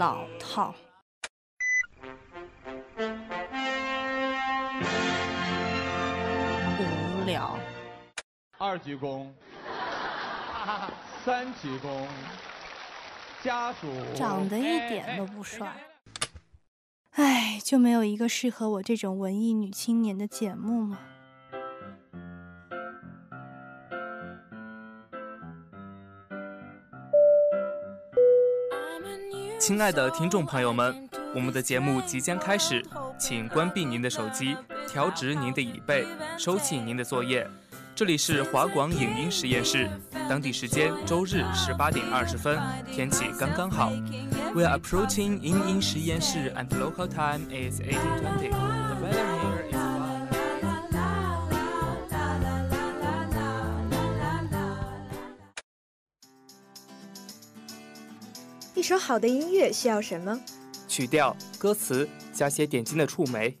老套。无聊。二鞠躬，三鞠躬，家属长得一点都不帅。唉，就没有一个适合我这种文艺女青年的节目吗？亲爱的听众朋友们我们的节目即将开始请关闭您的手机调直您的椅背收起您的作业。这里是华广影音实验室当地时间周日十八点二十分天气刚刚好。We are approaching 影音实验室 and local time is eighteen twenty. The 一首好的音乐需要什么？曲调、歌词加些点睛的触媒，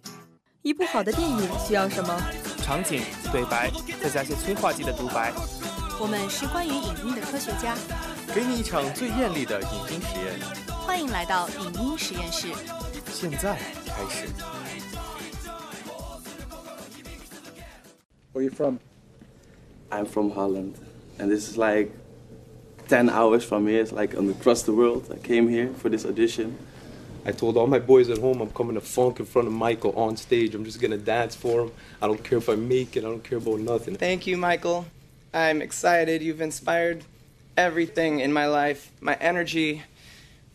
一部好的电影需要什么？场景、对白，再加些催化剂的独白。我们是关于影音的科学家，给你一场最艳丽的影音实验，欢迎来到影音实验室。现在开始。Where you from? I'm from Holland, and this is like 10 hours from here. It's like across the world. I came here for this audition. I told all my boys at home I'm coming to funk in front of Michael on stage. I'm just gonna dance for him. I don't care if I make it. I don't care about nothing. Thank you, Michael. I'm excited. You've inspired everything in my life. My energy.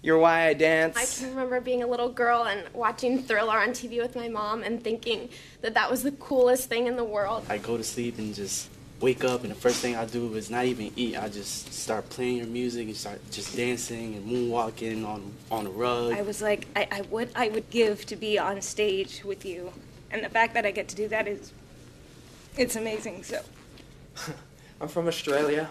You're why I dance. I can remember being a little girl and watching Thriller on TV with my mom and thinking that that was the coolest thing in the world. I go to sleep and just wake up, and the first thing I do is not even eat. I just start playing your music and start just dancing and moonwalking on on the rug. I was like, I, I would I would give to be on stage with you, and the fact that I get to do that is, it's amazing. So. I'm from Australia.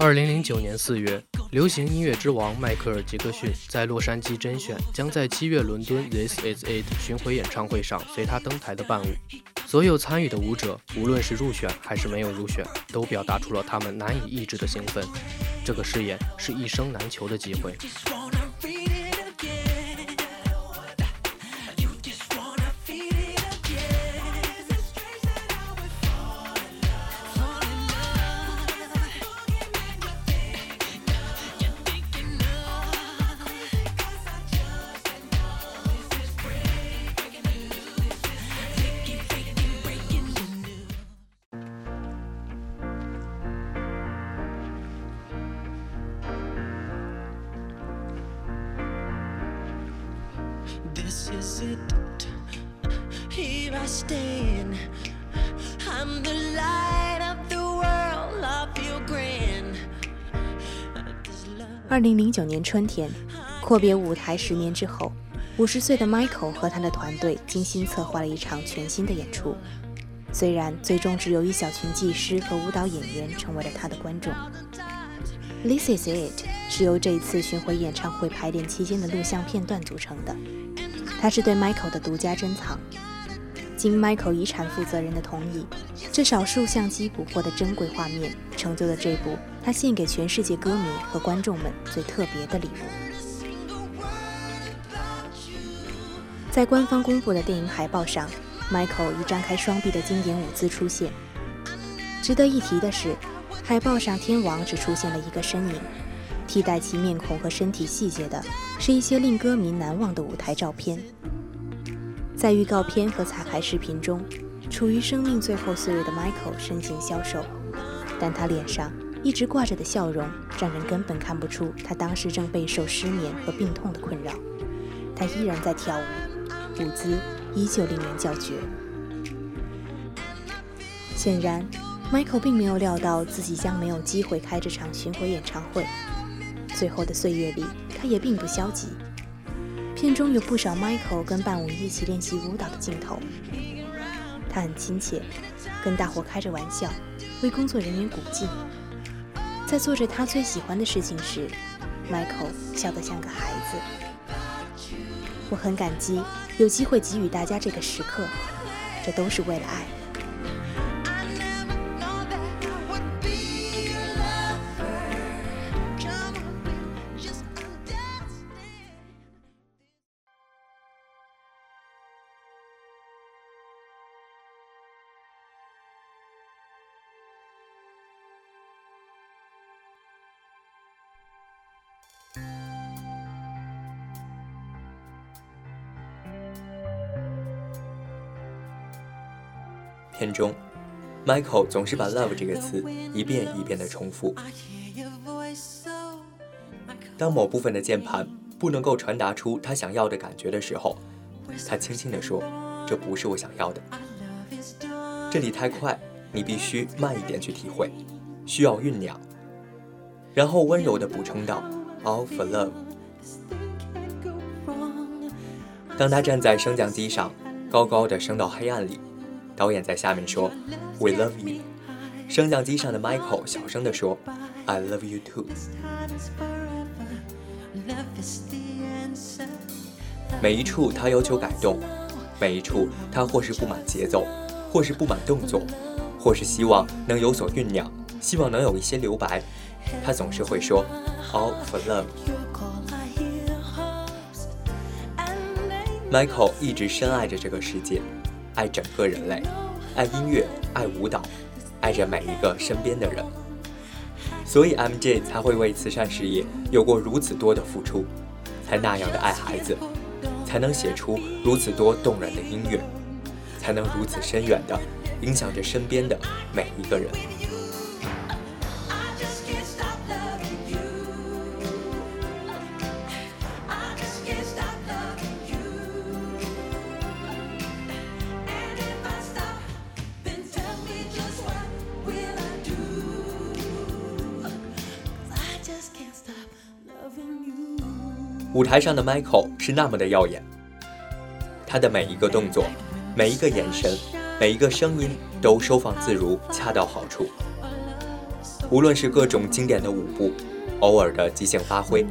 二零零九年四月，流行音乐之王迈克尔·杰克逊在洛杉矶甄选，将在七月伦敦 This Is It 巡回演唱会上随他登台的伴舞。所有参与的舞者，无论是入选还是没有入选，都表达出了他们难以抑制的兴奋。这个誓言是一生难求的机会。二零零九年春天，阔别舞台十年之后，五十岁的 Michael 和他的团队精心策划了一场全新的演出。虽然最终只有一小群技师和舞蹈演员成为了他的观众。This is it 是由这一次巡回演唱会排练期间的录像片段组成的，它是对 Michael 的独家珍藏。经 Michael 遗产负责人的同意，这少数相机捕获的珍贵画面，成就了这部他献给全世界歌迷和观众们最特别的礼物。在官方公布的电影海报上，Michael 以张开双臂的经典舞姿出现。值得一提的是，海报上天王只出现了一个身影，替代其面孔和身体细节的是一些令歌迷难忘的舞台照片。在预告片和彩排视频中，处于生命最后岁月的 Michael 身形消瘦，但他脸上一直挂着的笑容，让人根本看不出他当时正备受失眠和病痛的困扰。他依然在跳舞，舞姿依旧令人叫绝。显然，Michael 并没有料到自己将没有机会开这场巡回演唱会。最后的岁月里，他也并不消极。片中有不少 Michael 跟伴舞一起练习舞蹈的镜头。他很亲切，跟大伙开着玩笑，为工作人员鼓劲，在做着他最喜欢的事情时，Michael 笑得像个孩子。我很感激有机会给予大家这个时刻，这都是为了爱。片中，Michael 总是把 “love” 这个词一遍一遍地重复。当某部分的键盘不能够传达出他想要的感觉的时候，他轻轻地说：“这不是我想要的，这里太快，你必须慢一点去体会，需要酝酿。”然后温柔地补充道：“All for love。”当他站在升降机上，高高的升到黑暗里。导演在下面说：“We love you。”升降机上的 Michael 小声地说：“I love you too。”每一处他要求改动，每一处他或是不满节奏，或是不满动作，或是希望能有所酝酿，希望能有一些留白，他总是会说：“All for love。” Michael 一直深爱着这个世界。爱整个人类，爱音乐，爱舞蹈，爱着每一个身边的人，所以 MJ 才会为慈善事业有过如此多的付出，才那样的爱孩子，才能写出如此多动人的音乐，才能如此深远的影响着身边的每一个人。舞台上的 Michael 是那么的耀眼，他的每一个动作、每一个眼神、每一个声音都收放自如，恰到好处。无论是各种经典的舞步，偶尔的即兴发挥，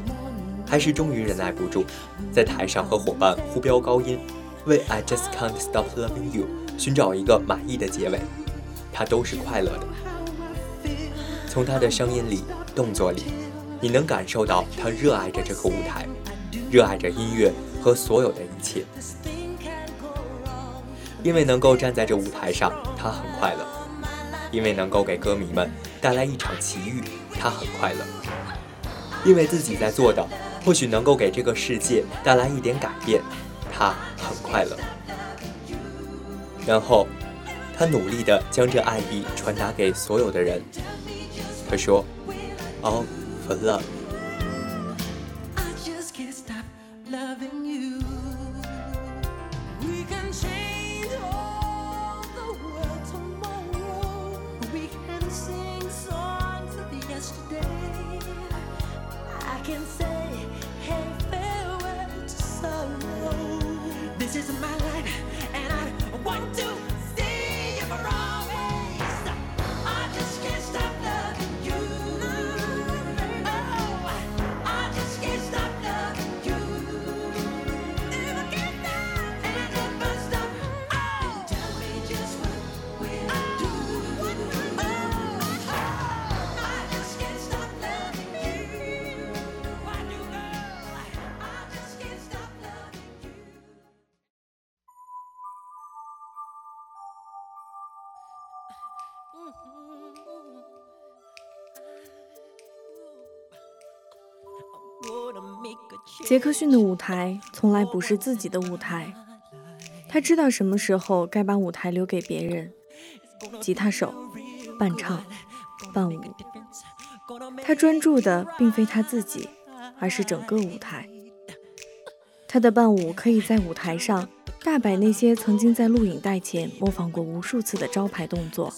还是终于忍耐不住，在台上和伙伴呼飙高音，为 I Just Can't Stop Loving You 寻找一个满意的结尾，他都是快乐的。从他的声音里、动作里，你能感受到他热爱着这个舞台。热爱着音乐和所有的一切，因为能够站在这舞台上，他很快乐；因为能够给歌迷们带来一场奇遇，他很快乐；因为自己在做的或许能够给这个世界带来一点改变，他很快乐。然后，他努力地将这爱意传达给所有的人。他说：“All for love。” This is my life, and I want to. 杰克逊的舞台从来不是自己的舞台，他知道什么时候该把舞台留给别人。吉他手、伴唱、伴舞，他专注的并非他自己，而是整个舞台。他的伴舞可以在舞台上大摆那些曾经在录影带前模仿过无数次的招牌动作。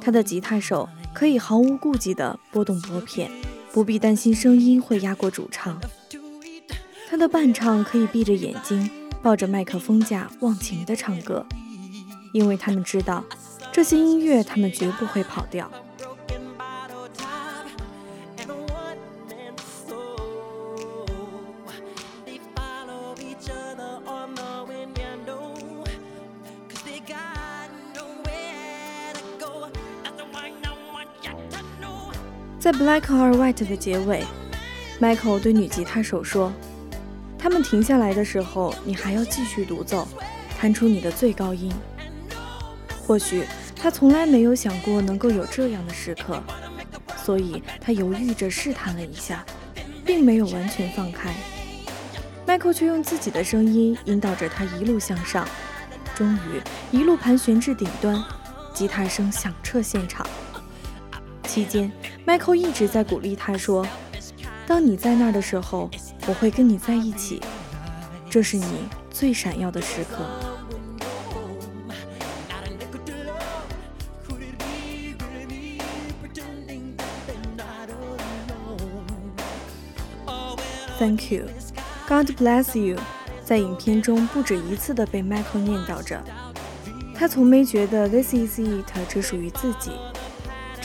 他的吉他手可以毫无顾忌地拨动拨片，不必担心声音会压过主唱。他的伴唱可以闭着眼睛，抱着麦克风架忘情地唱歌，因为他们知道这些音乐他们绝不会跑调。在《Black or White》的结尾，Michael 对女吉他手说：“他们停下来的时候，你还要继续独奏，弹出你的最高音。”或许他从来没有想过能够有这样的时刻，所以他犹豫着试探了一下，并没有完全放开。Michael 却用自己的声音引导着他一路向上，终于一路盘旋至顶端，吉他声响彻现场。期间，Michael 一直在鼓励他说：“当你在那儿的时候，我会跟你在一起，这是你最闪耀的时刻。” Thank you, God bless you，在影片中不止一次的被 Michael 念叨着。他从没觉得 This is it 只属于自己，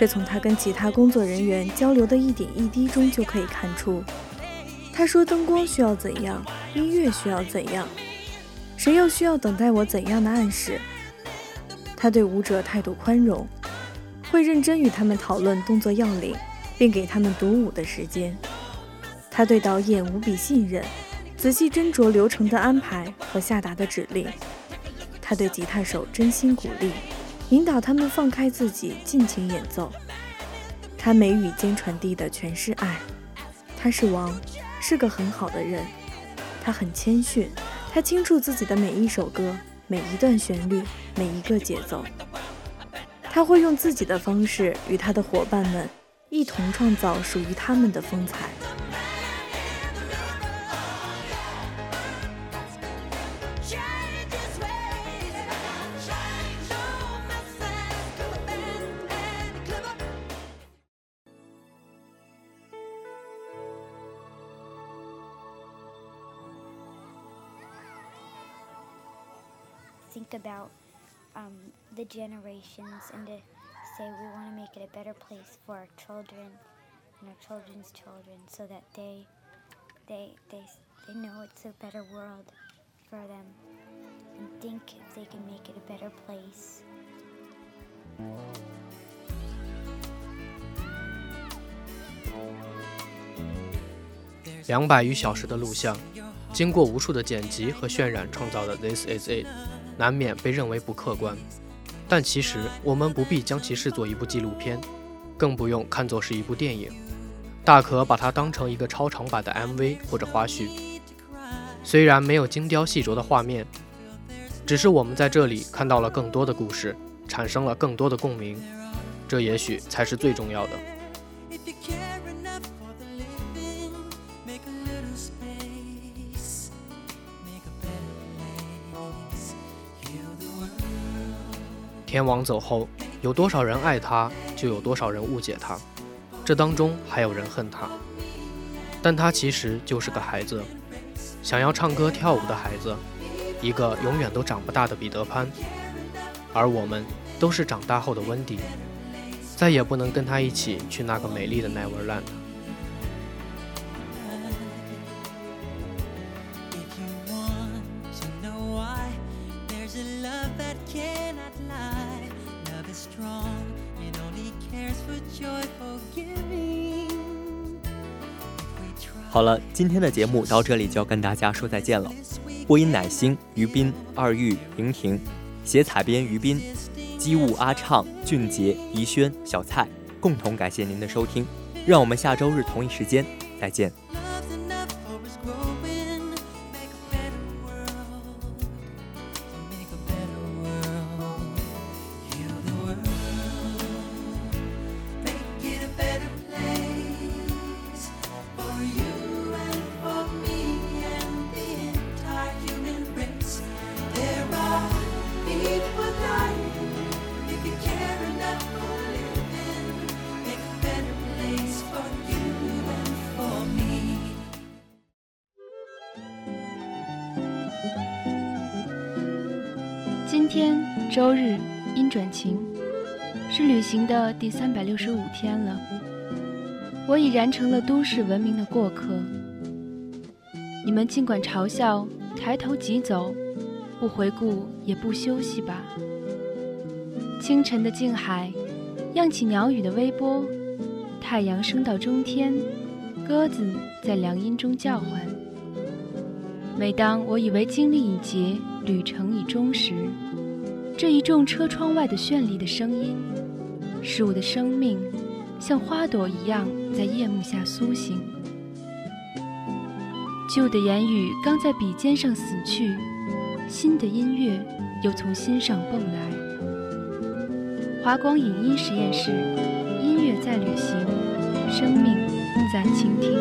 这从他跟其他工作人员交流的一点一滴中就可以看出。他说灯光需要怎样，音乐需要怎样，谁又需要等待我怎样的暗示？他对舞者态度宽容，会认真与他们讨论动作要领，并给他们独舞的时间。他对导演无比信任，仔细斟酌流程的安排和下达的指令。他对吉他手真心鼓励，引导他们放开自己，尽情演奏。他眉宇间传递的全是爱。他是王，是个很好的人。他很谦逊，他清楚自己的每一首歌、每一段旋律、每一个节奏。他会用自己的方式与他的伙伴们一同创造属于他们的风采。think about um, the generations and to say we want to make it a better place for our children and our children's children so that they they they they know it's a better world for them and think if they can make it a better place 两百余小时的录像，经过无数的剪辑和渲染创造的《This Is It》。 难免被认为不客观，但其实我们不必将其视作一部纪录片，更不用看作是一部电影，大可把它当成一个超长版的 MV 或者花絮。虽然没有精雕细琢的画面，只是我们在这里看到了更多的故事，产生了更多的共鸣，这也许才是最重要的。天王走后，有多少人爱他，就有多少人误解他，这当中还有人恨他。但他其实就是个孩子，想要唱歌跳舞的孩子，一个永远都长不大的彼得潘。而我们都是长大后的温迪，再也不能跟他一起去那个美丽的 Neverland。好了，今天的节目到这里就要跟大家说再见了。播音乃星、于斌、二玉、莹婷，写采编于斌，机务阿畅、俊杰、怡轩、小蔡，共同感谢您的收听。让我们下周日同一时间再见。今天周日，阴转晴，是旅行的第三百六十五天了。我已然成了都市文明的过客。你们尽管嘲笑，抬头即走，不回顾也不休息吧。清晨的静海，漾起鸟语的微波，太阳升到中天，鸽子在凉荫中叫唤。每当我以为经历已竭，旅程已终时，这一众车窗外的绚丽的声音，使我的生命像花朵一样在夜幕下苏醒。旧的言语刚在笔尖上死去，新的音乐又从心上蹦来。华光影音实验室，音乐在旅行，生命在倾听。